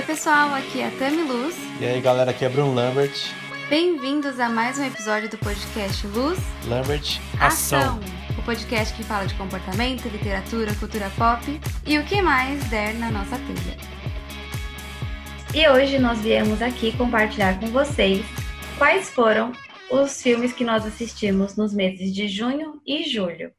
Oi, pessoal, aqui é a Tami Luz. E aí, galera, aqui é Bruno Lambert. Bem-vindos a mais um episódio do podcast Luz Lambert Ação. O podcast que fala de comportamento, literatura, cultura pop e o que mais der na nossa telha. E hoje nós viemos aqui compartilhar com vocês quais foram os filmes que nós assistimos nos meses de junho e julho.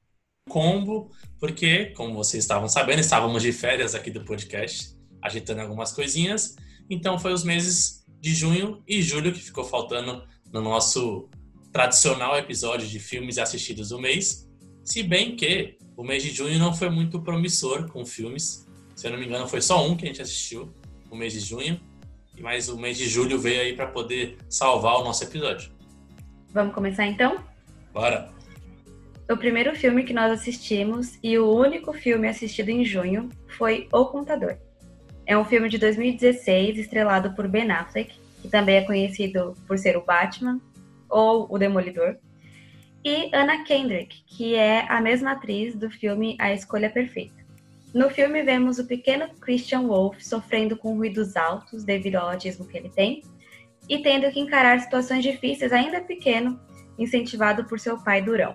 Combo, porque, como vocês estavam sabendo, estávamos de férias aqui do podcast, agitando algumas coisinhas. Então, foi os meses de junho e julho que ficou faltando no nosso tradicional episódio de filmes assistidos do mês. Se bem que o mês de junho não foi muito promissor com filmes. Se eu não me engano, foi só um que a gente assistiu, o mês de junho. Mas o mês de julho veio aí para poder salvar o nosso episódio. Vamos começar então? Bora! O primeiro filme que nós assistimos e o único filme assistido em junho foi O Contador. É um filme de 2016 estrelado por Ben Affleck, que também é conhecido por ser o Batman ou o Demolidor, e Anna Kendrick, que é a mesma atriz do filme A Escolha Perfeita. No filme vemos o pequeno Christian Wolff sofrendo com ruídos altos devido ao autismo que ele tem e tendo que encarar situações difíceis ainda pequeno, incentivado por seu pai Durão.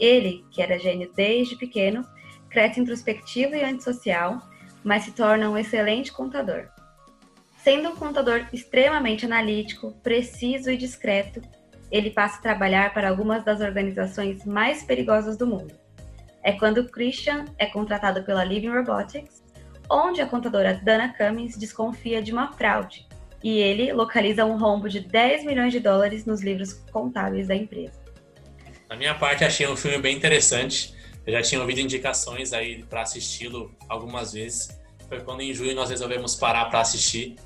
Ele, que era gênio desde pequeno, cresce introspectivo e antissocial, mas se torna um excelente contador. Sendo um contador extremamente analítico, preciso e discreto, ele passa a trabalhar para algumas das organizações mais perigosas do mundo. É quando Christian é contratado pela Living Robotics, onde a contadora Dana Cummings desconfia de uma fraude, e ele localiza um rombo de 10 milhões de dólares nos livros contábeis da empresa. Na minha parte, achei um filme bem interessante. Eu já tinha ouvido indicações aí para assisti-lo algumas vezes. Foi quando em junho nós resolvemos parar para assistir.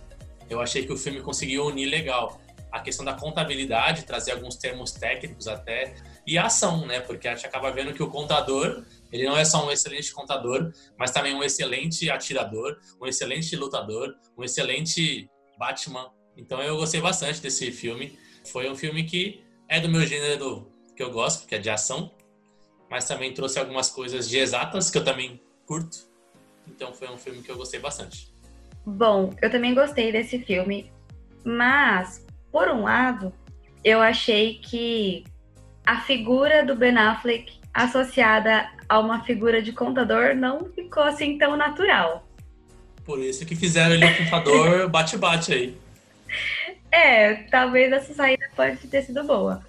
Eu achei que o filme conseguiu unir legal a questão da contabilidade, trazer alguns termos técnicos até, e a ação, né? Porque a gente acaba vendo que o contador, ele não é só um excelente contador, mas também um excelente atirador, um excelente lutador, um excelente Batman. Então eu gostei bastante desse filme. Foi um filme que é do meu gênero que eu gosto, que é de ação, mas também trouxe algumas coisas de exatas que eu também curto. Então foi um filme que eu gostei bastante. Bom, eu também gostei desse filme, mas por um lado, eu achei que a figura do Ben Affleck associada a uma figura de contador não ficou assim tão natural. Por isso que fizeram ele um contador bate-bate aí. É, talvez essa saída pode ter sido boa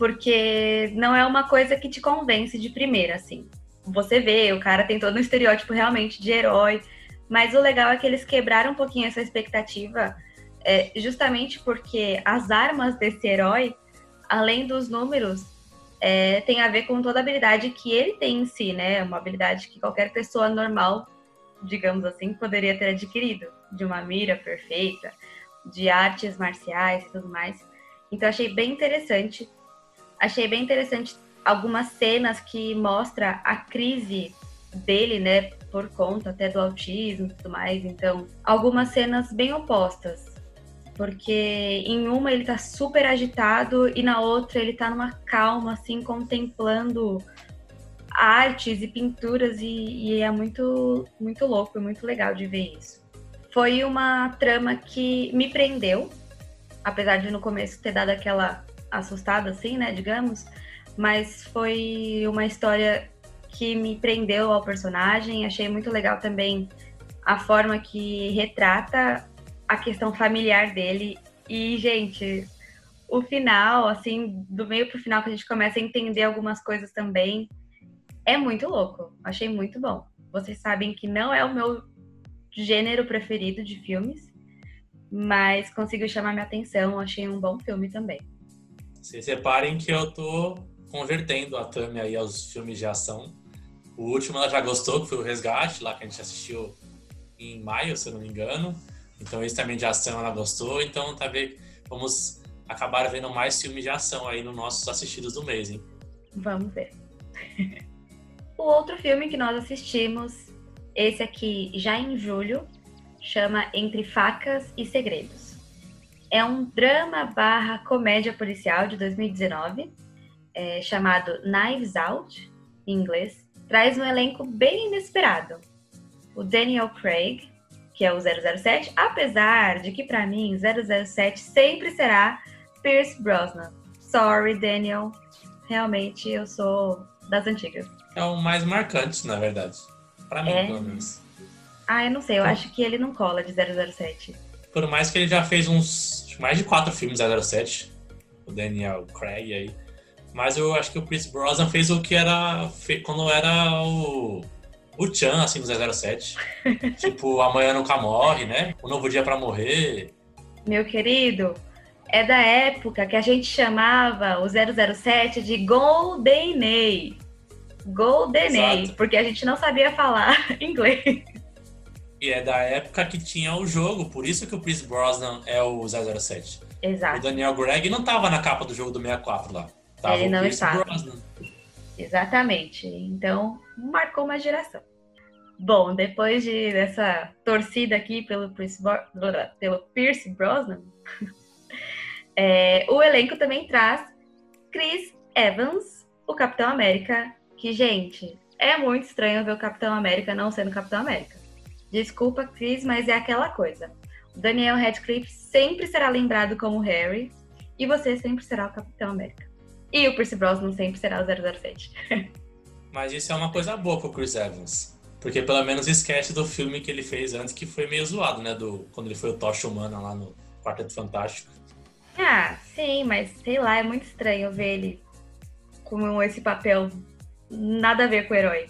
porque não é uma coisa que te convence de primeira, assim. Você vê, o cara tem todo um estereótipo realmente de herói, mas o legal é que eles quebraram um pouquinho essa expectativa, é, justamente porque as armas desse herói, além dos números, é, tem a ver com toda a habilidade que ele tem em si, né? Uma habilidade que qualquer pessoa normal, digamos assim, poderia ter adquirido, de uma mira perfeita, de artes marciais e tudo mais. Então achei bem interessante achei bem interessante algumas cenas que mostra a crise dele, né, por conta até do autismo e tudo mais. Então, algumas cenas bem opostas. Porque em uma ele tá super agitado e na outra ele tá numa calma, assim, contemplando artes e pinturas e, e é muito, muito louco, é muito legal de ver isso. Foi uma trama que me prendeu, apesar de no começo ter dado aquela assustada, assim, né, digamos, mas foi uma história que me prendeu ao personagem. Achei muito legal também a forma que retrata a questão familiar dele. E, gente, o final, assim, do meio pro final, que a gente começa a entender algumas coisas também, é muito louco. Achei muito bom. Vocês sabem que não é o meu gênero preferido de filmes, mas conseguiu chamar minha atenção. Achei um bom filme também. Vocês reparem que eu tô convertendo a Tami aí aos filmes de ação. O último ela já gostou, que foi o Resgate, lá que a gente assistiu em maio, se eu não me engano. Então esse também de ação ela gostou. Então tá vendo, vamos acabar vendo mais filmes de ação aí nos nossos assistidos do mês, hein? Vamos ver. o outro filme que nós assistimos, esse aqui já em julho, chama Entre Facas e Segredos é um drama barra comédia policial de 2019, é, chamado Knives Out, em inglês. Traz um elenco bem inesperado. O Daniel Craig, que é o 007, apesar de que para mim 007 sempre será Pierce Brosnan. Sorry, Daniel. Realmente eu sou das antigas. É o mais marcante, na verdade. Pra mim, É. pelo menos. Ah, eu não sei, eu acho que ele não cola de 007. Por mais que ele já fez uns. mais de quatro filmes 007. O Daniel Craig aí. Mas eu acho que o Chris Brosnan fez o que era. fe- quando era o. O Chan, assim, do 007. tipo, Amanhã Nunca Morre, né? O Novo Dia pra Morrer. Meu querido, é da época que a gente chamava o 007 de GoldenEye. GoldenEye, porque a gente não sabia falar inglês. E é da época que tinha o jogo, por isso que o Chris Brosnan é o 007. O Exato, Daniel Craig não tava na capa do jogo do 64 lá. Tava Ele o não Chris estava. Brosnan. exatamente. Então, marcou uma geração. Bom, depois de dessa torcida aqui pelo Pierce, pelo Pierce Brosnan, é, o elenco também traz Chris Evans, o Capitão América, que, gente, é muito estranho ver o Capitão América não sendo Capitão América. Desculpa, Chris, mas é aquela coisa. O Daniel Radcliffe sempre será lembrado como Harry e você sempre será o Capitão América. E o Percy Brosnan sempre será o 007. Mas isso é uma coisa boa pro Chris Evans. Porque pelo menos esquece do filme que ele fez antes, que foi meio zoado, né? Do, quando ele foi o Tocha Humana lá no Quarteto Fantástico. Ah, sim, mas sei lá, é muito estranho ver ele com esse papel nada a ver com o herói.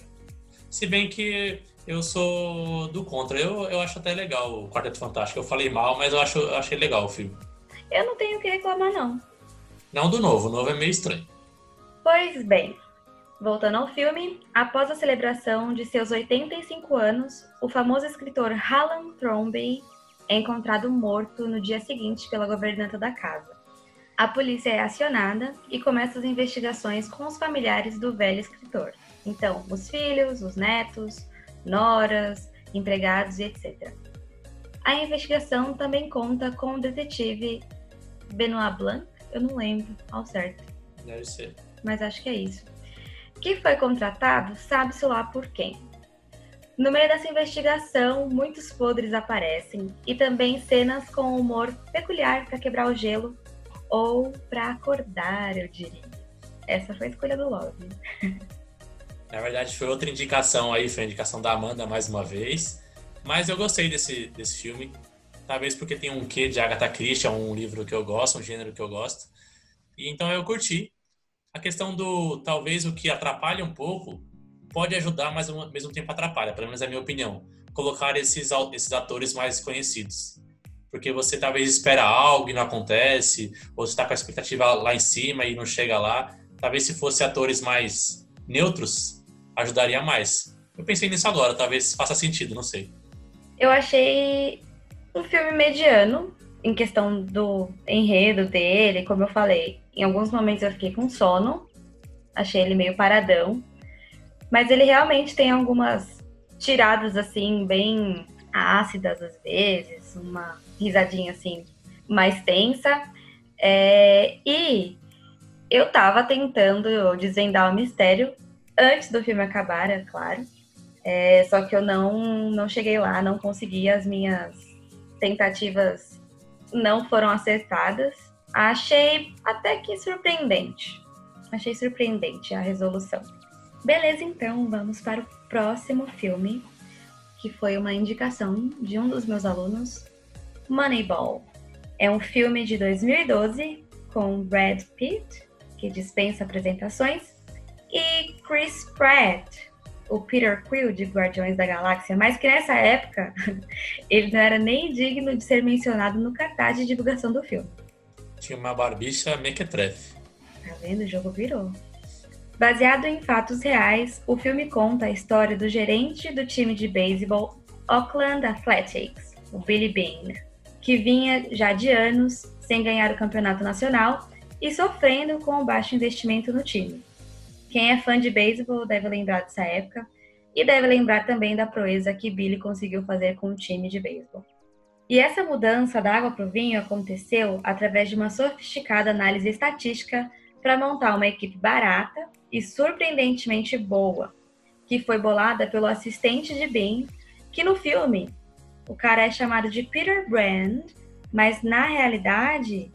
Se bem que eu sou do contra. Eu, eu acho até legal o Quarteto Fantástico. Eu falei mal, mas eu, acho, eu achei legal o filme. Eu não tenho o que reclamar, não. Não do novo, o novo é meio estranho. Pois bem, voltando ao filme, após a celebração de seus 85 anos, o famoso escritor Alan Thrombey é encontrado morto no dia seguinte pela governanta da casa. A polícia é acionada e começa as investigações com os familiares do velho escritor. Então, os filhos, os netos, noras, empregados e etc. A investigação também conta com o detetive Benoit Blanc, eu não lembro ao certo Deve ser. mas acho que é isso. Que foi contratado, sabe-se lá por quem. No meio dessa investigação, muitos podres aparecem e também cenas com humor peculiar para quebrar o gelo ou para acordar, eu diria. Essa foi a escolha do Love. Na verdade, foi outra indicação aí, foi a indicação da Amanda mais uma vez. Mas eu gostei desse, desse filme. Talvez porque tem um quê de Agatha Christie, é um livro que eu gosto, um gênero que eu gosto. E então eu curti. A questão do talvez o que atrapalha um pouco pode ajudar, mas ao mesmo tempo atrapalha, pelo menos é a minha opinião. Colocar esses, esses atores mais conhecidos. Porque você talvez espera algo e não acontece, ou você está com a expectativa lá em cima e não chega lá. Talvez se fosse atores mais neutros, ajudaria mais. Eu pensei nisso agora, talvez faça sentido, não sei. Eu achei um filme mediano em questão do enredo dele, como eu falei. Em alguns momentos eu fiquei com sono, achei ele meio paradão, mas ele realmente tem algumas tiradas assim bem ácidas às vezes, uma risadinha assim mais tensa. É, e eu tava tentando desvendar o mistério antes do filme acabar, é claro. É, só que eu não, não cheguei lá, não consegui, as minhas tentativas não foram acertadas. Achei até que surpreendente. Achei surpreendente a resolução. Beleza, então, vamos para o próximo filme, que foi uma indicação de um dos meus alunos, Moneyball. É um filme de 2012 com Brad Pitt, que dispensa apresentações, e Chris Pratt, o Peter Quill de Guardiões da Galáxia, mas que nessa época ele não era nem digno de ser mencionado no cartaz de divulgação do filme. Tinha uma barbicha mequetrefe. Tá vendo? O jogo virou. Baseado em fatos reais, o filme conta a história do gerente do time de beisebol Oakland Athletics, o Billy Bean, que vinha já de anos sem ganhar o campeonato nacional e sofrendo com o baixo investimento no time. Quem é fã de beisebol deve lembrar dessa época e deve lembrar também da proeza que Billy conseguiu fazer com o time de beisebol. E essa mudança da água para o vinho aconteceu através de uma sofisticada análise estatística para montar uma equipe barata e surpreendentemente boa, que foi bolada pelo assistente de Ben, que no filme o cara é chamado de Peter Brand, mas na realidade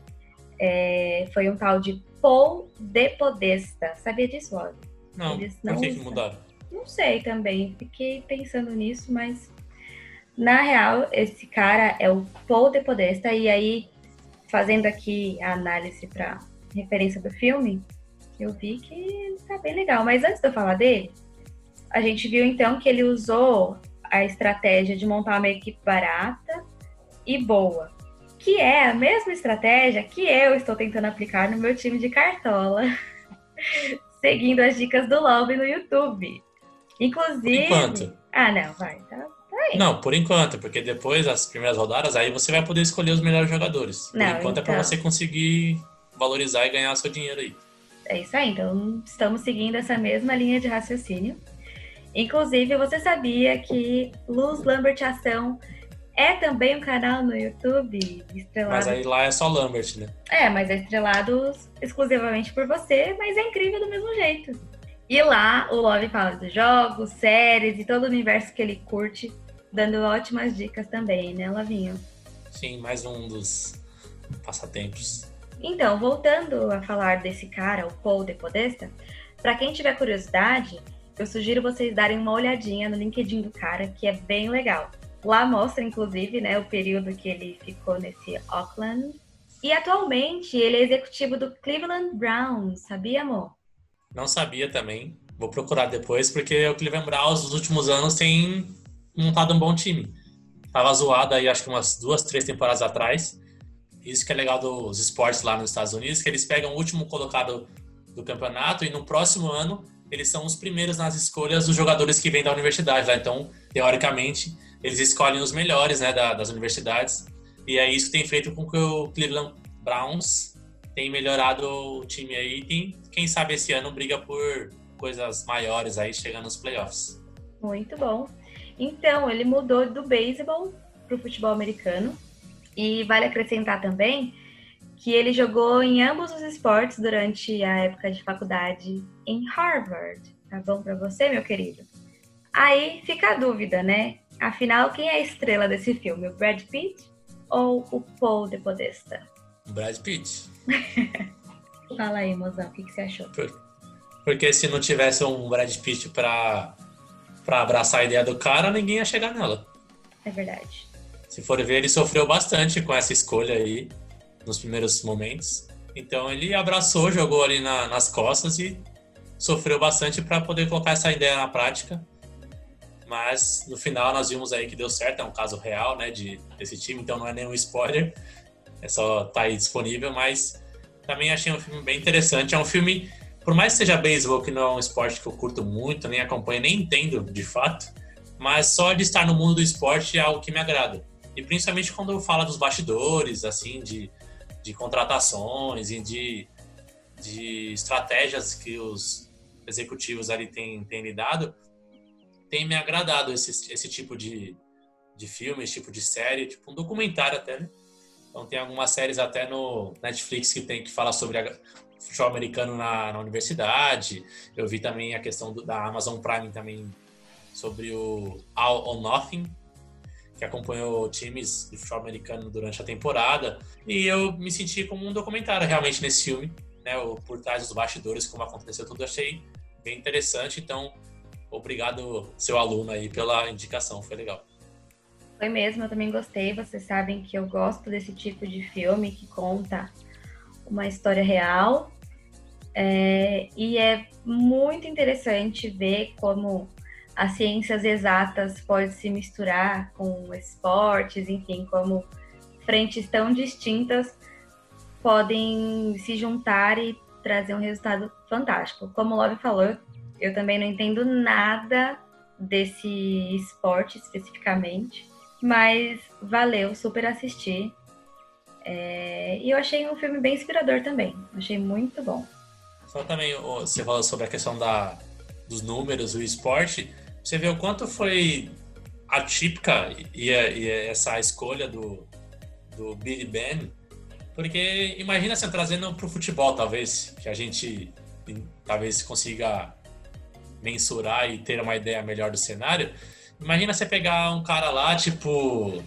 é, foi um tal de Paul de Podesta. Sabia disso, Olga? Não, Eles não por que, que mudaram? Não sei também, fiquei pensando nisso, mas na real, esse cara é o Paul de Podesta, e aí, fazendo aqui a análise para referência do filme, eu vi que tá bem legal. Mas antes de eu falar dele, a gente viu então que ele usou a estratégia de montar uma equipe barata e boa, que é a mesma estratégia que eu estou tentando aplicar no meu time de cartola, seguindo as dicas do Love no YouTube. Inclusive. Por enquanto. Ah, não, vai, tá, tá aí. Não, por enquanto, porque depois das primeiras rodadas, aí você vai poder escolher os melhores jogadores. Por Não, enquanto é então. você conseguir valorizar e ganhar seu dinheiro aí. É isso aí, então estamos seguindo essa mesma linha de raciocínio. Inclusive, você sabia que Luz Lambert Ação é também um canal no YouTube estrelado. Mas aí lá é só Lambert, né? É, mas é estrelado exclusivamente por você, mas é incrível do mesmo jeito. E lá o Love fala dos jogos, séries e todo o universo que ele curte, dando ótimas dicas também, né, Lavinho? Sim, mais um dos passatempos. Então, voltando a falar desse cara, o Paul de Podesta, para quem tiver curiosidade, eu sugiro vocês darem uma olhadinha no LinkedIn do cara, que é bem legal. Lá mostra, inclusive, né, o período que ele ficou nesse Auckland. E atualmente ele é executivo do Cleveland Browns, sabia, amor? Não sabia também. Vou procurar depois, porque o Cleveland Browns nos últimos anos tem montado um bom time. Tava zoado aí, acho que umas duas, três temporadas atrás. Isso que é legal dos esportes lá nos Estados Unidos, que eles pegam o último colocado do campeonato e no próximo ano eles são os primeiros nas escolhas dos jogadores que vêm da universidade. Lá. Então, teoricamente, eles escolhem os melhores né, da- das universidades. E é isso que tem feito com que o Cleveland Browns tem melhorado o time aí. Quem sabe esse ano briga por coisas maiores aí, chegando nos playoffs. Muito bom. Então, ele mudou do beisebol para o futebol americano. E vale acrescentar também que ele jogou em ambos os esportes durante a época de faculdade em Harvard. Tá bom para você, meu querido? Aí fica a dúvida, né? Afinal, quem é a estrela desse filme? O Brad Pitt ou o Paul de Podesta? Brad Pitt. Fala aí, mozão, o que, que você achou? Porque se não tivesse um Brad Pitt pra, pra abraçar a ideia do cara, ninguém ia chegar nela. É verdade. Se for ver, ele sofreu bastante com essa escolha aí nos primeiros momentos. Então ele abraçou, jogou ali na- nas costas e sofreu bastante para poder colocar essa ideia na prática. Mas no final nós vimos aí que deu certo, é um caso real, né, de desse time, então não é nenhum spoiler. É só tá aí disponível, mas também achei um filme bem interessante. É um filme, por mais que seja beisebol, que não é um esporte que eu curto muito, nem acompanho, nem entendo de fato, mas só de estar no mundo do esporte é algo que me agrada. E principalmente quando fala dos bastidores, assim, de, de contratações e de, de estratégias que os executivos ali têm, têm lidado, tem me agradado esse, esse tipo de, de filme, esse tipo de série, tipo um documentário até, né? Então tem algumas séries até no Netflix que tem que falar sobre a, futebol americano na, na universidade. Eu vi também a questão do- da Amazon Prime também sobre o All or Nothing, que acompanhou times de futebol americano durante a temporada. E eu me senti como um documentário realmente nesse filme, né? O por trás dos bastidores, como aconteceu tudo, achei bem interessante. Então, obrigado, seu aluno aí, pela indicação, foi legal. Foi mesmo, eu também gostei. Vocês sabem que eu gosto desse tipo de filme que conta uma história real. É, e é muito interessante ver como as ciências exatas podem se misturar com esportes, enfim, como frentes tão distintas podem se juntar e trazer um resultado fantástico. Como o Love falou, também não entendo nada desse esporte especificamente, mas valeu super assistir. É, e eu achei um filme bem inspirador também. Achei muito bom. Só também, você falou sobre a questão da, dos números, o esporte. Você vê o quanto foi atípica e, e essa escolha do, do Billy Ben, porque imagina assim, trazendo para o futebol, talvez, que a gente talvez consiga mensurar e ter uma ideia melhor do cenário. Imagina você pegar um cara lá, tipo,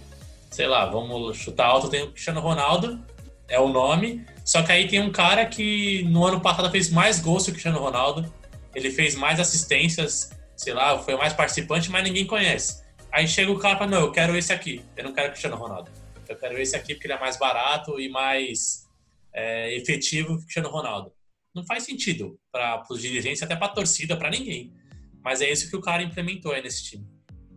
sei lá, vamos chutar alto, tem o Cristiano Ronaldo, é o nome. Só que aí tem um cara que no ano passado fez mais gols que o Cristiano Ronaldo. Ele fez mais assistências, sei lá, foi mais participante, mas ninguém conhece. Aí chega o cara e fala, não, eu quero esse aqui. Eu não quero o Cristiano Ronaldo. Eu quero esse aqui porque ele é mais barato e mais é, efetivo que o Cristiano Ronaldo. Não faz sentido para os dirigentes, até para a torcida, para ninguém. Mas é isso que o cara implementou aí nesse time.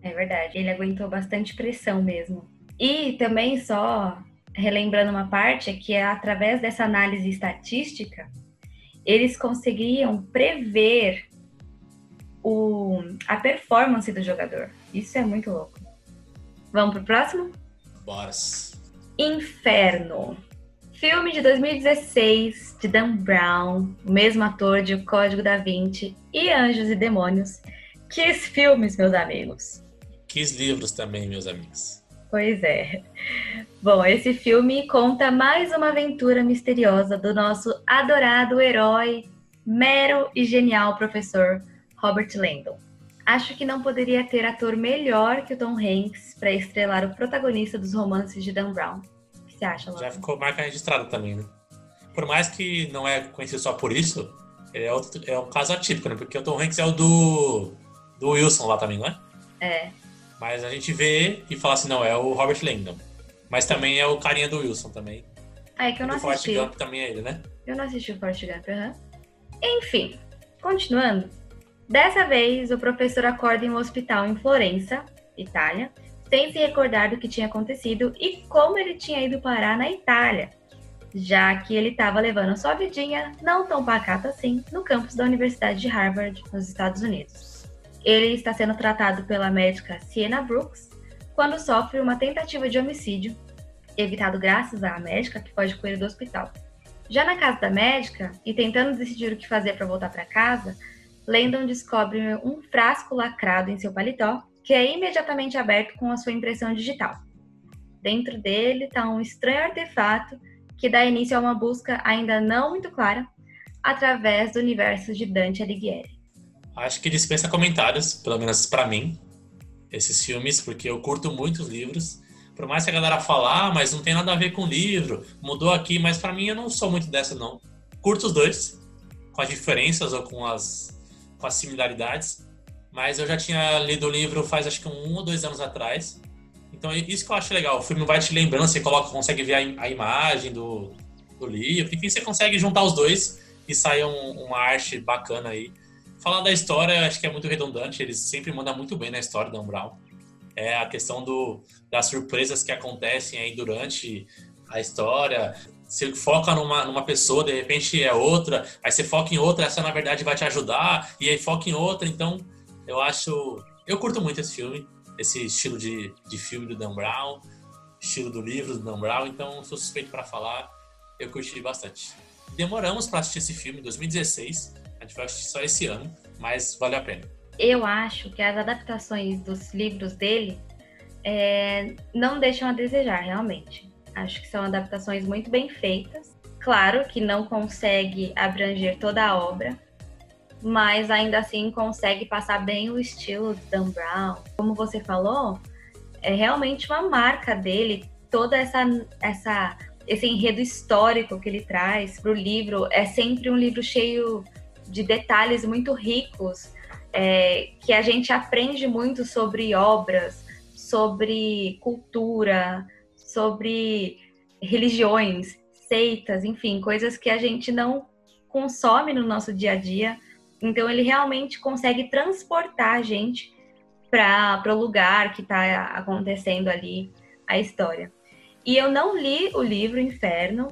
É verdade, ele aguentou bastante pressão mesmo. E também só relembrando uma parte é que através dessa análise estatística, eles conseguiam prever o, a performance do jogador. Isso é muito louco. Vamos pro próximo? Bora. Inferno. Filme de 2016 de Dan Brown, o mesmo ator de O Código da Vinci e Anjos e Demônios. Que filmes, meus amigos. Que livros também, meus amigos. Pois é. Bom, esse filme conta mais uma aventura misteriosa do nosso adorado herói, mero e genial professor Robert Landon. Acho que não poderia ter ator melhor que o Tom Hanks para estrelar o protagonista dos romances de Dan Brown. Você acha, Já ficou marca registrada também, né? Por mais que não é conhecido só por isso, ele é, outro, é um caso atípico, né? Porque o Tom Hanks é o do, do Wilson lá também, não é? É. Mas a gente vê e fala assim, não, é o Robert Langdon. Mas também é o carinha do Wilson também. Ah, é que eu não o assisti. Forrest Gump também é ele, né? Eu não assisti o Forrest Gump, uhum. Enfim, continuando. Dessa vez, o professor acorda em um hospital em Florença, Itália, sem se recordar do que tinha acontecido e como ele tinha ido parar na Itália, já que ele estava levando sua vidinha, não tão pacata assim, no campus da Universidade de Harvard, nos Estados Unidos. Ele está sendo tratado pela médica Sienna Brooks quando sofre uma tentativa de homicídio, evitado graças à médica que foge com ele do hospital. Já na casa da médica, e tentando decidir o que fazer para voltar para casa, Landon descobre um frasco lacrado em seu paletó, que é imediatamente aberto com a sua impressão digital. Dentro dele está um estranho artefato que dá início a uma busca ainda não muito clara através do universo de Dante Alighieri. Acho que dispensa comentários, pelo menos para mim, esses filmes, porque eu curto muito os livros. Por mais que a galera falar, ah, mas não tem nada a ver com o livro, mudou aqui, mas para mim eu não sou muito dessa não. Curto os dois, com as diferenças ou com as, com as similaridades, mas eu já tinha lido o livro faz acho que um ou dois anos atrás. Então isso que eu acho legal, o filme vai te lembrando, você coloca, consegue ver a, a imagem do, do livro, enfim, você consegue juntar os dois e sair um, uma arte bacana aí. Falar da história, acho que é muito redundante, eles sempre mandam muito bem na história da Brown. É a questão do, das surpresas que acontecem aí durante a história. Você foca numa, numa pessoa, de repente é outra, aí você foca em outra, essa na verdade vai te ajudar, e aí foca em outra. Então, eu acho. Eu curto muito esse filme, esse estilo de, de filme do Dan Brown, estilo do livro do Dan Brown, então sou suspeito para falar. Eu curti bastante. Demoramos para assistir esse filme em 2016 a gente vai assistir só esse ano, mas vale a pena. Eu acho que as adaptações dos livros dele é, não deixam a desejar, realmente. Acho que são adaptações muito bem feitas. Claro que não consegue abranger toda a obra, mas ainda assim consegue passar bem o estilo de Dan Brown. Como você falou, é realmente uma marca dele, toda essa, essa esse enredo histórico que ele traz para o livro. É sempre um livro cheio de detalhes muito ricos é, que a gente aprende muito sobre obras, sobre cultura, sobre religiões, seitas, enfim, coisas que a gente não consome no nosso dia a dia. Então ele realmente consegue transportar a gente para o lugar que está acontecendo ali a história. E eu não li o livro Inferno,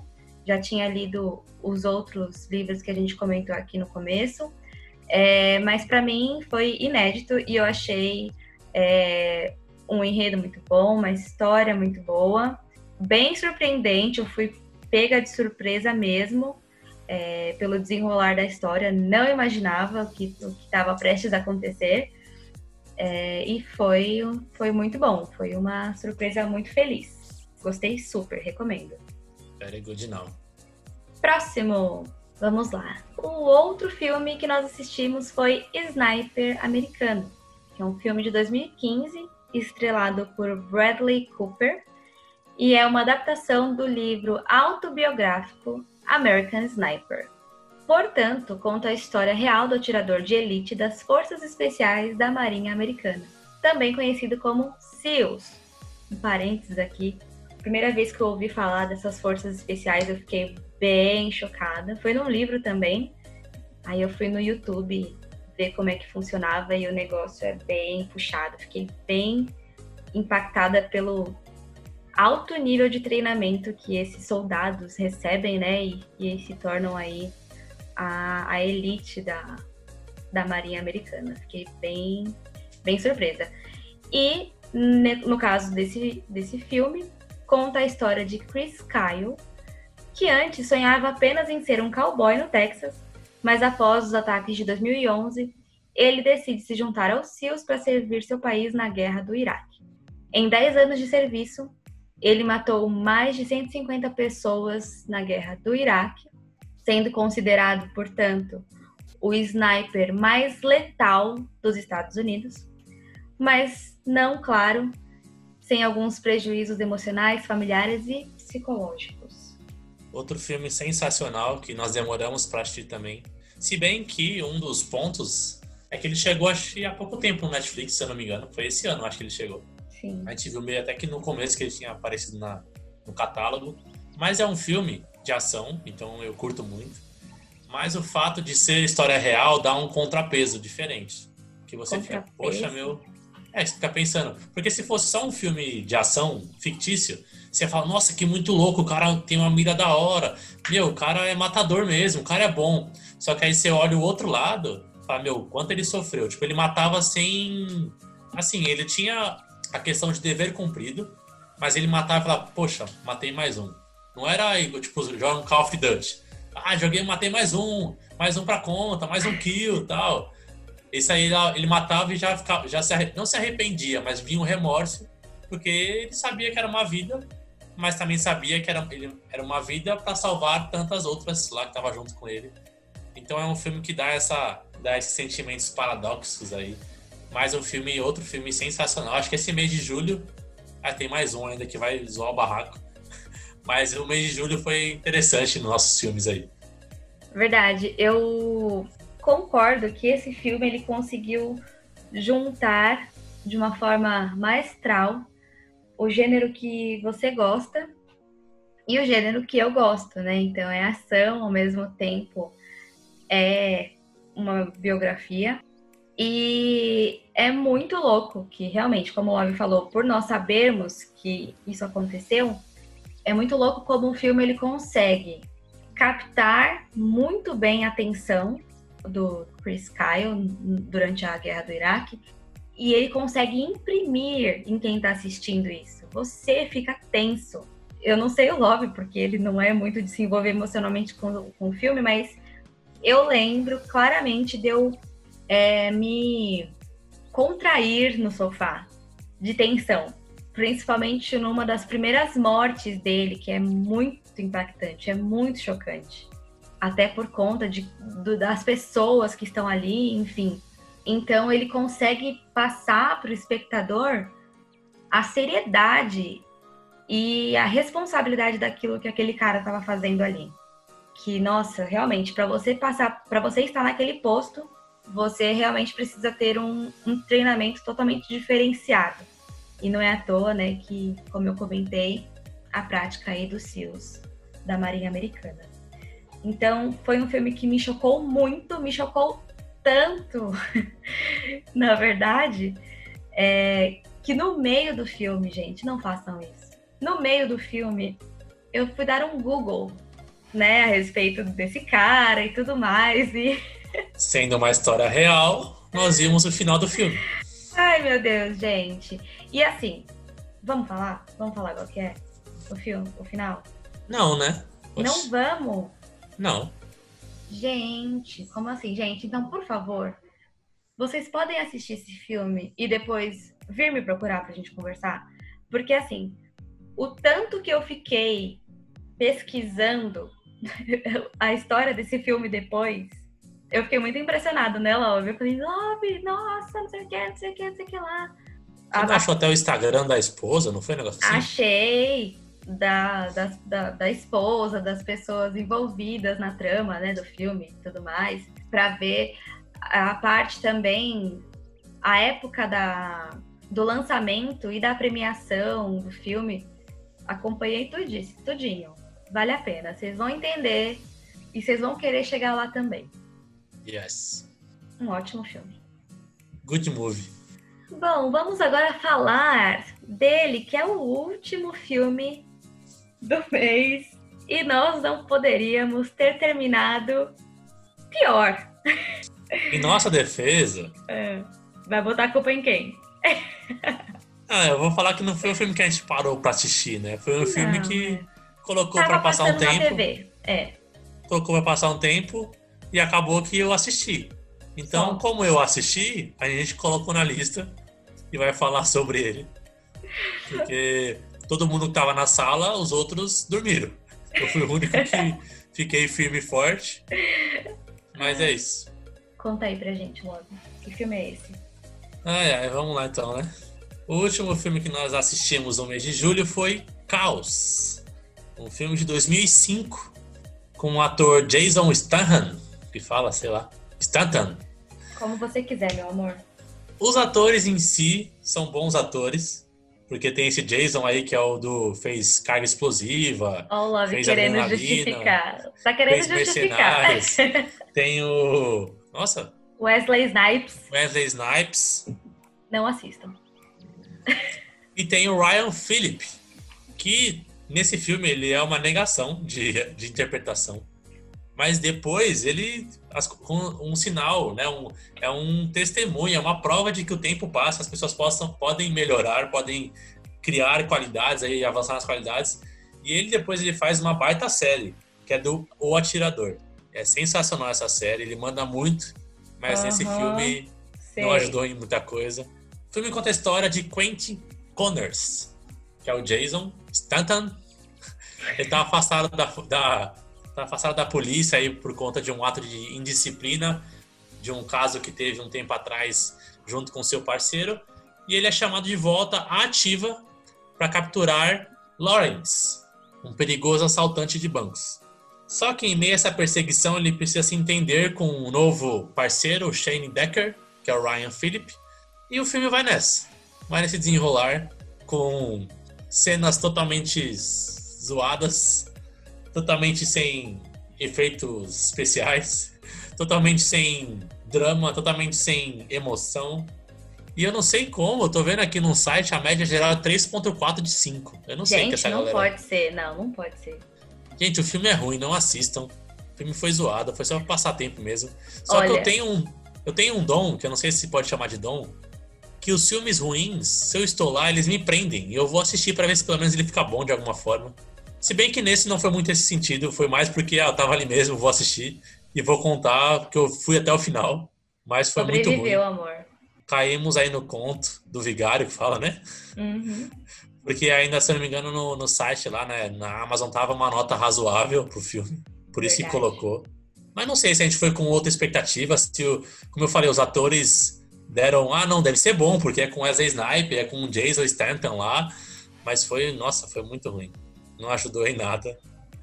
já tinha lido os outros livros que a gente comentou aqui no começo, é, mas para mim foi inédito e eu achei é, um enredo muito bom, uma história muito boa, bem surpreendente. Eu fui pega de surpresa mesmo é, pelo desenrolar da história, não imaginava o que estava prestes a acontecer. É, e foi, foi muito bom, foi uma surpresa muito feliz. Gostei super, recomendo. Very good now. Próximo! Vamos lá. O outro filme que nós assistimos foi Sniper Americano, que é um filme de 2015, estrelado por Bradley Cooper, e é uma adaptação do livro autobiográfico American Sniper. Portanto, conta a história real do atirador de elite das Forças Especiais da Marinha Americana, também conhecido como SEALs. Um parênteses aqui, primeira vez que eu ouvi falar dessas forças especiais, eu fiquei bem chocada. Foi num livro também. Aí eu fui no YouTube ver como é que funcionava e o negócio é bem puxado. Fiquei bem impactada pelo alto nível de treinamento que esses soldados recebem, né? E, e se tornam aí a, a elite da, da Marinha Americana. Fiquei bem, bem surpresa. E no caso desse, desse filme, conta a história de Chris Kyle, que antes sonhava apenas em ser um cowboy no Texas, mas após os ataques de 2011, ele decide se juntar aos SEALs para servir seu país na guerra do Iraque. Em 10 anos de serviço, ele matou mais de 150 pessoas na guerra do Iraque sendo considerado, portanto, o sniper mais letal dos Estados Unidos, mas não, claro, sem alguns prejuízos emocionais, familiares e psicológicos. Outro filme sensacional que nós demoramos para assistir também. Se bem que um dos pontos é que ele chegou acho, há pouco tempo no Netflix, se eu não me engano. Foi esse ano, acho que ele chegou. Sim. A gente viu meio até que no começo que ele tinha aparecido na, no catálogo. Mas é um filme de ação, então eu curto muito. Mas o fato de ser história real dá um contrapeso diferente. Que você fica, poxa, meu. É, você fica pensando. Porque se fosse só um filme de ação fictício, você fala, nossa, que muito louco, o cara tem uma mira da hora. Meu, o cara é matador mesmo, o cara é bom. Só que aí você olha o outro lado, fala, meu, quanto ele sofreu. Tipo, ele matava sem. Assim, ele tinha a questão de dever cumprido, mas ele matava e falava, poxa, matei mais um. Não era tipo, joga um Call of Duty. Ah, joguei, matei mais um, mais um pra conta, mais um kill tal. Esse aí ele matava e já, ficava, já se, não se arrependia, mas vinha um remorso, porque ele sabia que era uma vida, mas também sabia que era, ele, era uma vida para salvar tantas outras lá que estavam junto com ele. Então é um filme que dá, essa, dá esses sentimentos paradoxos aí. Mais um filme, outro filme sensacional. Acho que esse mês de julho, ah, tem mais um ainda que vai zoar o barraco. Mas o mês de julho foi interessante nos nossos filmes aí. Verdade. Eu concordo que esse filme ele conseguiu juntar de uma forma maestral o gênero que você gosta e o gênero que eu gosto, né? Então é ação ao mesmo tempo é uma biografia e é muito louco que realmente, como o Love falou, por nós sabermos que isso aconteceu, é muito louco como o filme ele consegue captar muito bem a atenção do Chris Kyle durante a guerra do Iraque e ele consegue imprimir em quem está assistindo isso. Você fica tenso. Eu não sei o Love, porque ele não é muito de se envolver emocionalmente com, com o filme, mas eu lembro claramente de eu é, me contrair no sofá de tensão principalmente numa das primeiras mortes dele, que é muito impactante, é muito chocante. Até por conta de, do, das pessoas que estão ali, enfim. Então ele consegue passar para o espectador a seriedade e a responsabilidade daquilo que aquele cara estava fazendo ali. Que, nossa, realmente, para você passar, para você estar naquele posto, você realmente precisa ter um, um treinamento totalmente diferenciado e não é à toa, né, que, como eu comentei, a prática aí dos SEALs da Marinha Americana. Então, foi um filme que me chocou muito, me chocou tanto, na verdade, é, que no meio do filme, gente, não façam isso. No meio do filme, eu fui dar um Google, né, a respeito desse cara e tudo mais. E... Sendo uma história real, nós vimos o final do filme. Ai, meu Deus, gente. E assim, vamos falar? Vamos falar qual que é o filme, o final? Não, né? Não vamos? Não. Gente, como assim, gente? Então, por favor, vocês podem assistir esse filme e depois vir me procurar pra gente conversar? Porque assim, o tanto que eu fiquei pesquisando a história desse filme depois, Eu fiquei muito impressionado, né, Love? Eu falei, Love, nossa, não sei o que, não sei o que, não sei o que lá. Você não achou até o Instagram da esposa, não foi um negócio assim? Achei da, da, da, da, esposa, das pessoas envolvidas na trama, né, do filme e tudo mais, para ver a parte também, a época da, do lançamento e da premiação do filme, acompanhei tudinho, tudinho. Vale a pena, vocês vão entender e vocês vão querer chegar lá também. Yes. Um ótimo filme. Good movie. Bom, vamos agora falar dele, que é o último filme do mês. E nós não poderíamos ter terminado pior. Em nossa defesa. É. Vai botar a culpa em quem? ah, eu vou falar que não foi um filme que a gente parou pra assistir, né? Foi um não, filme que é. colocou Tava pra passar um tempo. TV. É. Colocou pra passar um tempo e acabou que eu assisti. Então, como eu assisti, a gente colocou na lista e vai falar sobre ele. Porque todo mundo que tava na sala, os outros dormiram. Eu fui o único que fiquei firme e forte. Mas é isso. Conta aí pra gente, logo. Que filme é esse? Ai, ai, vamos lá então, né? O último filme que nós assistimos no mês de julho foi Caos. Um filme de 2005 com o ator Jason Statham, que fala, sei lá, Statham. Como você quiser, meu amor. Os atores em si são bons atores, porque tem esse Jason aí que é o do fez carga explosiva. Oh, Love fez querendo justificar. Tá querendo justificar. tem o. Nossa. Wesley Snipes. Wesley Snipes. Não assistam. E tem o Ryan Phillip, que nesse filme ele é uma negação de, de interpretação. Mas depois ele com um sinal, né? Um, é um testemunho, é uma prova de que o tempo passa, as pessoas possam, podem melhorar, podem criar qualidades aí, avançar nas qualidades. E ele depois ele faz uma baita série, que é do O Atirador. É sensacional essa série, ele manda muito, mas uhum, nesse filme sei. não ajudou em muita coisa. O filme conta a história de Quentin Connors, que é o Jason Stanton. Ele tá afastado da, da Tá afastado da polícia aí por conta de um ato de indisciplina, de um caso que teve um tempo atrás junto com seu parceiro, e ele é chamado de volta à ativa para capturar Lawrence, um perigoso assaltante de bancos. Só que em meio a essa perseguição ele precisa se entender com um novo parceiro, Shane Decker, que é o Ryan Phillip, e o filme vai nessa. Vai nesse desenrolar com cenas totalmente zoadas, totalmente sem efeitos especiais, totalmente sem drama, totalmente sem emoção. E eu não sei como, eu tô vendo aqui no site a média geral é 3.4 de 5. Eu não Gente, sei que essa não galera... pode ser, não, não pode ser. Gente, o filme é ruim, não assistam. O filme foi zoado, foi só pra passar tempo mesmo. Só Olha... que eu tenho um eu tenho um dom, que eu não sei se pode chamar de dom, que os filmes ruins, se eu estou lá, eles me prendem. E eu vou assistir para ver se pelo menos ele fica bom de alguma forma. Se bem que nesse não foi muito esse sentido, foi mais porque ah, eu tava ali mesmo, vou assistir e vou contar porque eu fui até o final. Mas foi muito ruim. amor. Caímos aí no conto do vigário que fala, né? Uhum. Porque ainda, se eu não me engano, no, no site lá, né, na Amazon tava uma nota razoável pro filme. Por isso Verdade. que colocou. Mas não sei se a gente foi com outra expectativa, se, o, como eu falei, os atores deram, ah, não, deve ser bom, porque é com Wesley Snipe, é com Jason Stanton lá. Mas foi, nossa, foi muito ruim não ajudou em nada.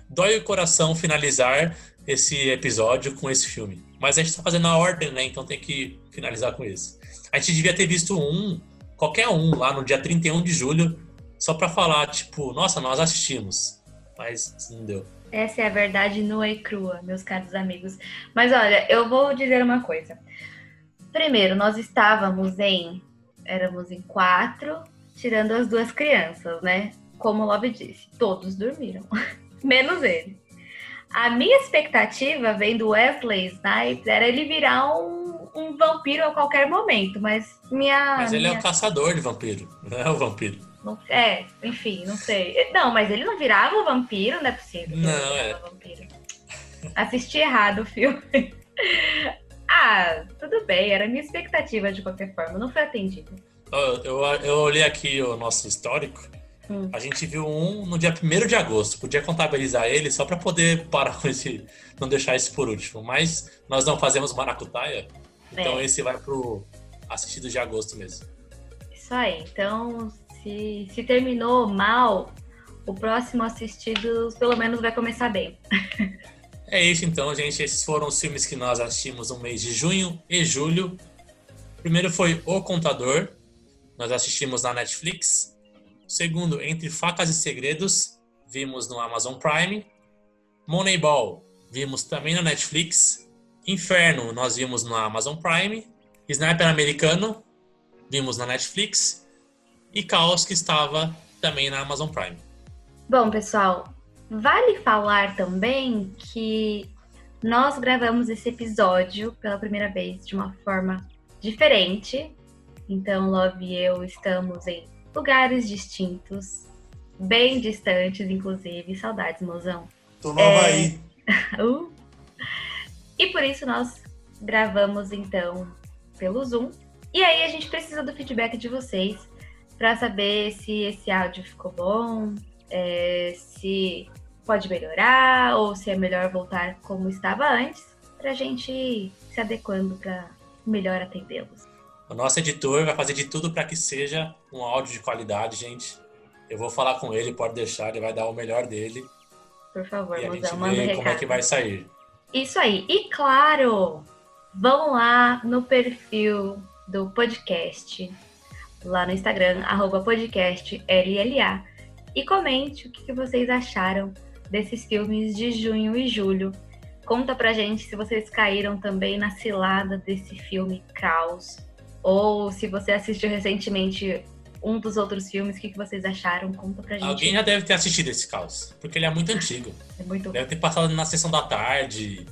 Dói o coração finalizar esse episódio com esse filme. Mas a gente tá fazendo a ordem, né? Então tem que finalizar com esse. A gente devia ter visto um, qualquer um, lá no dia 31 de julho, só para falar, tipo, nossa, nós assistimos. Mas não deu. Essa é a verdade nua e crua, meus caros amigos. Mas olha, eu vou dizer uma coisa. Primeiro, nós estávamos em. Éramos em quatro, tirando as duas crianças, né? Como o Love disse, todos dormiram, menos ele. A minha expectativa, vendo Wesley Snipes, era ele virar um, um vampiro a qualquer momento, mas minha. Mas ele minha... é o caçador de vampiro, não é o vampiro. Não, é, enfim, não sei. Não, mas ele não virava o vampiro, não é possível. Não, é. Vampiro. Assisti errado o filme. ah, tudo bem, era a minha expectativa de qualquer forma, não foi atendido. Eu, eu, eu olhei aqui o nosso histórico Hum. A gente viu um no dia 1 de agosto. Podia contabilizar ele só para poder parar com esse. não deixar esse por último. Mas nós não fazemos maracutaia. Então é. esse vai pro assistido de agosto mesmo. Isso aí. Então, se, se terminou mal, o próximo assistido pelo menos vai começar bem. é isso então, gente. Esses foram os filmes que nós assistimos no mês de junho e julho. O primeiro foi O Contador. Nós assistimos na Netflix. Segundo, Entre Facas e Segredos, vimos no Amazon Prime. Moneyball, vimos também na Netflix. Inferno, nós vimos no Amazon Prime. Sniper Americano, vimos na Netflix. E Caos, que estava também na Amazon Prime. Bom, pessoal, vale falar também que nós gravamos esse episódio pela primeira vez de uma forma diferente. Então, Love e eu estamos em lugares distintos, bem distantes, inclusive. Saudades, mozão. Tô no é... Havaí. uh. E por isso nós gravamos então pelo Zoom. E aí a gente precisa do feedback de vocês para saber se esse áudio ficou bom, é, se pode melhorar ou se é melhor voltar como estava antes, para a gente ir se adequando para melhor atendê-los. O nosso editor vai fazer de tudo para que seja um áudio de qualidade, gente. Eu vou falar com ele, pode deixar, ele vai dar o melhor dele. Por favor, e a gente vê como é que vai sair. Isso aí. E claro, vão lá no perfil do podcast, lá no Instagram, arroba podcast LLA, e comente o que vocês acharam desses filmes de junho e julho. Conta pra gente se vocês caíram também na cilada desse filme Caos ou se você assistiu recentemente um dos outros filmes, o que, que vocês acharam? Conta pra gente. Alguém já deve ter assistido esse caos, porque ele é muito antigo. É muito Deve ter passado na sessão da tarde,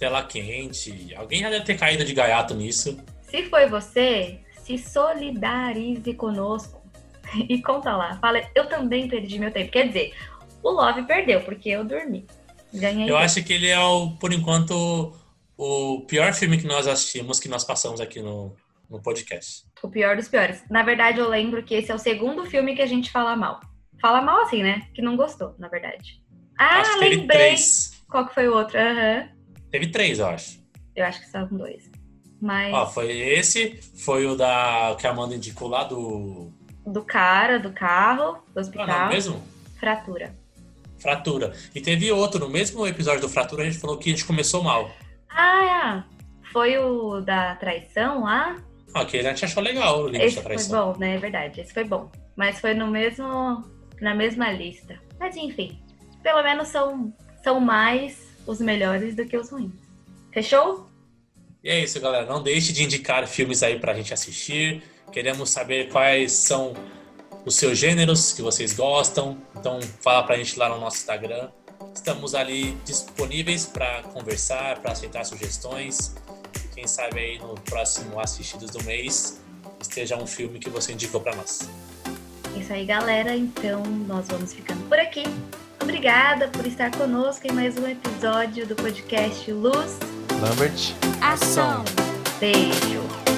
tela quente. Alguém já deve ter caído de gaiato nisso. Se foi você, se solidarize conosco e conta lá. Fala, eu também perdi meu tempo. Quer dizer, o Love perdeu, porque eu dormi. Ganhei. Eu acho que ele é, o, por enquanto, o pior filme que nós assistimos, que nós passamos aqui no, no podcast. O pior dos piores. Na verdade, eu lembro que esse é o segundo filme que a gente fala mal. Fala mal assim, né? Que não gostou, na verdade. Ah, acho lembrei. Três. Qual que foi o outro? Uhum. Teve três, eu acho. Eu acho que são dois. Mas. Ó, foi esse, foi o da que a Amanda indicou lá do. Do cara, do carro, do hospital. Ah, não, mesmo? Fratura. Fratura. E teve outro, no mesmo episódio do Fratura, a gente falou que a gente começou mal. Ah, é. Foi o da traição lá? Ok, a gente achou legal o limite Esse da traição. Foi bom, né? É verdade. Esse foi bom. Mas foi no mesmo. na mesma lista. Mas enfim. Pelo menos são, são mais os melhores do que os ruins. Fechou? E é isso, galera. Não deixe de indicar filmes aí pra gente assistir. Queremos saber quais são os seus gêneros que vocês gostam. Então fala pra gente lá no nosso Instagram. Estamos ali disponíveis para conversar, para aceitar sugestões. Quem sabe aí no próximo Assistidos do mês esteja um filme que você indicou para nós. Isso aí, galera. Então, nós vamos ficando por aqui. Obrigada por estar conosco em mais um episódio do podcast Luz Lambert Ação. Beijo.